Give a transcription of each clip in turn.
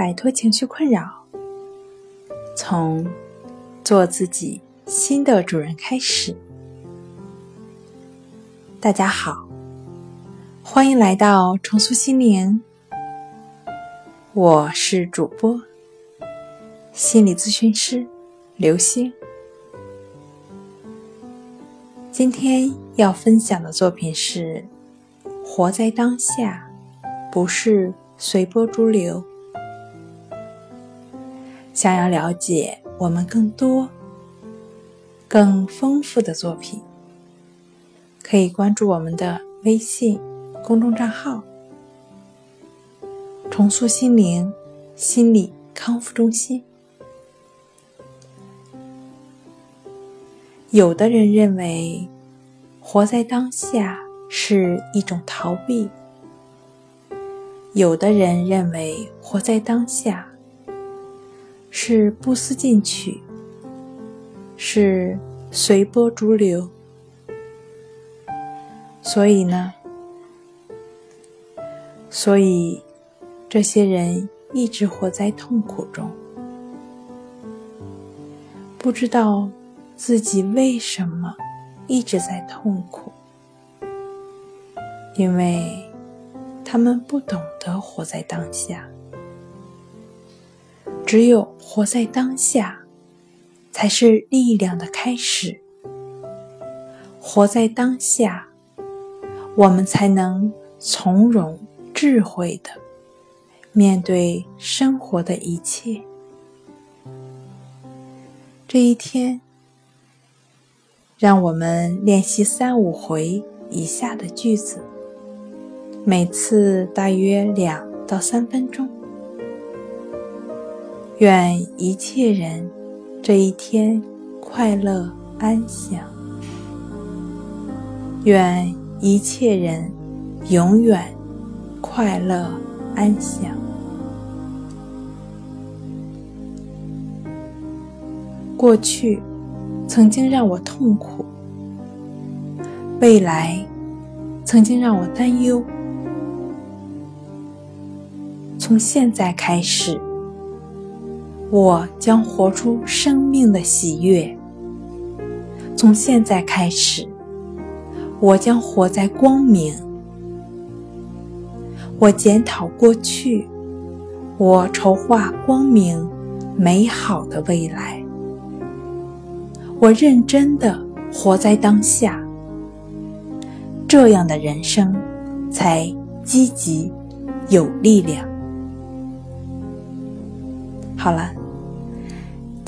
摆脱情绪困扰，从做自己新的主人开始。大家好，欢迎来到重塑心灵，我是主播心理咨询师刘星。今天要分享的作品是《活在当下》，不是随波逐流。想要了解我们更多、更丰富的作品，可以关注我们的微信公众账号“重塑心灵心理康复中心”。有的人认为，活在当下是一种逃避；有的人认为，活在当下是不思进取，是随波逐流。所以呢，所以这些人一直活在痛苦中，不知道。自己为什么一直在痛苦？因为他们不懂得活在当下。只有活在当下，才是力量的开始。活在当下，我们才能从容、智慧的面对生活的一切。这一天。让我们练习三五回以下的句子，每次大约两到三分钟。愿一切人这一天快乐安详。愿一切人永远快乐安详。过去。曾经让我痛苦，未来曾经让我担忧。从现在开始，我将活出生命的喜悦。从现在开始，我将活在光明。我检讨过去，我筹划光明美好的未来。我认真的活在当下，这样的人生才积极有力量。好了，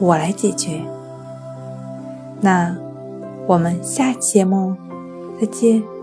我来解决。那我们下期节目再见。